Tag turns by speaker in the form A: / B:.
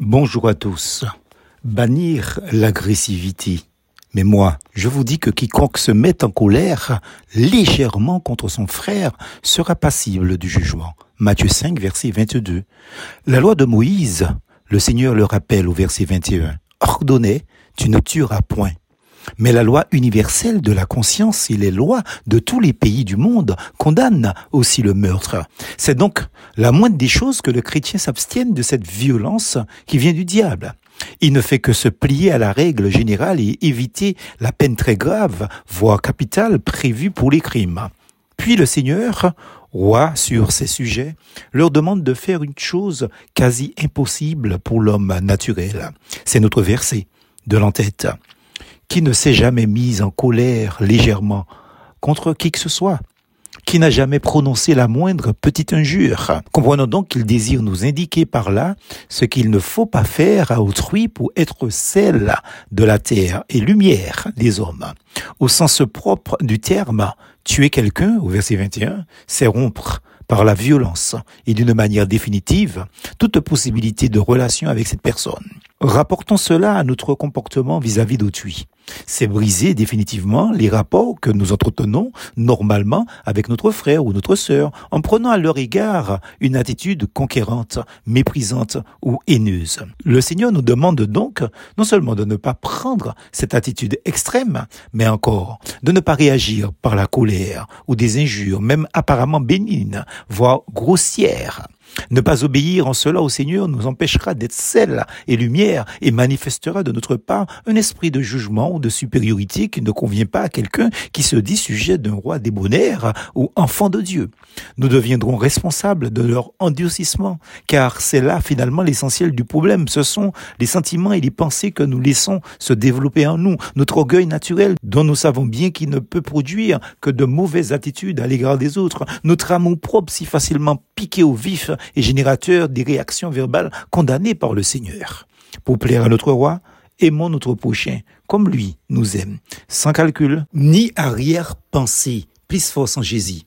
A: Bonjour à tous. Bannir l'agressivité. Mais moi, je vous dis que quiconque se met en colère légèrement contre son frère sera passible du jugement. Matthieu 5, verset 22. La loi de Moïse, le Seigneur le rappelle au verset 21, ordonnait, tu ne tueras point. Mais la loi universelle de la conscience et les lois de tous les pays du monde condamnent aussi le meurtre. C'est donc la moindre des choses que le chrétien s'abstienne de cette violence qui vient du diable. Il ne fait que se plier à la règle générale et éviter la peine très grave, voire capitale, prévue pour les crimes. Puis le Seigneur, roi sur ces sujets, leur demande de faire une chose quasi impossible pour l'homme naturel. C'est notre verset de l'entête qui ne s'est jamais mise en colère légèrement contre qui que ce soit, qui n'a jamais prononcé la moindre petite injure. Comprenons donc qu'il désire nous indiquer par là ce qu'il ne faut pas faire à autrui pour être sel de la terre et lumière des hommes. Au sens propre du terme, tuer quelqu'un, au verset 21, c'est rompre par la violence et d'une manière définitive toute possibilité de relation avec cette personne. Rapportons cela à notre comportement vis-à-vis d'autrui. C'est briser définitivement les rapports que nous entretenons normalement avec notre frère ou notre sœur en prenant à leur égard une attitude conquérante, méprisante ou haineuse. Le Seigneur nous demande donc non seulement de ne pas prendre cette attitude extrême, mais encore de ne pas réagir par la colère ou des injures, même apparemment bénignes, voire grossières. Ne pas obéir en cela au Seigneur nous empêchera d'être sel et lumière et manifestera de notre part un esprit de jugement ou de supériorité qui ne convient pas à quelqu'un qui se dit sujet d'un roi débonnaire ou enfant de Dieu. Nous deviendrons responsables de leur endurcissement, car c'est là finalement l'essentiel du problème. Ce sont les sentiments et les pensées que nous laissons se développer en nous, notre orgueil naturel dont nous savons bien qu'il ne peut produire que de mauvaises attitudes à l'égard des autres, notre amour propre si facilement piqué au vif et générateur des réactions verbales condamnées par le Seigneur. Pour plaire à notre roi, aimons notre prochain comme lui nous aime, sans calcul ni arrière-pensée. Plus force en Jésus.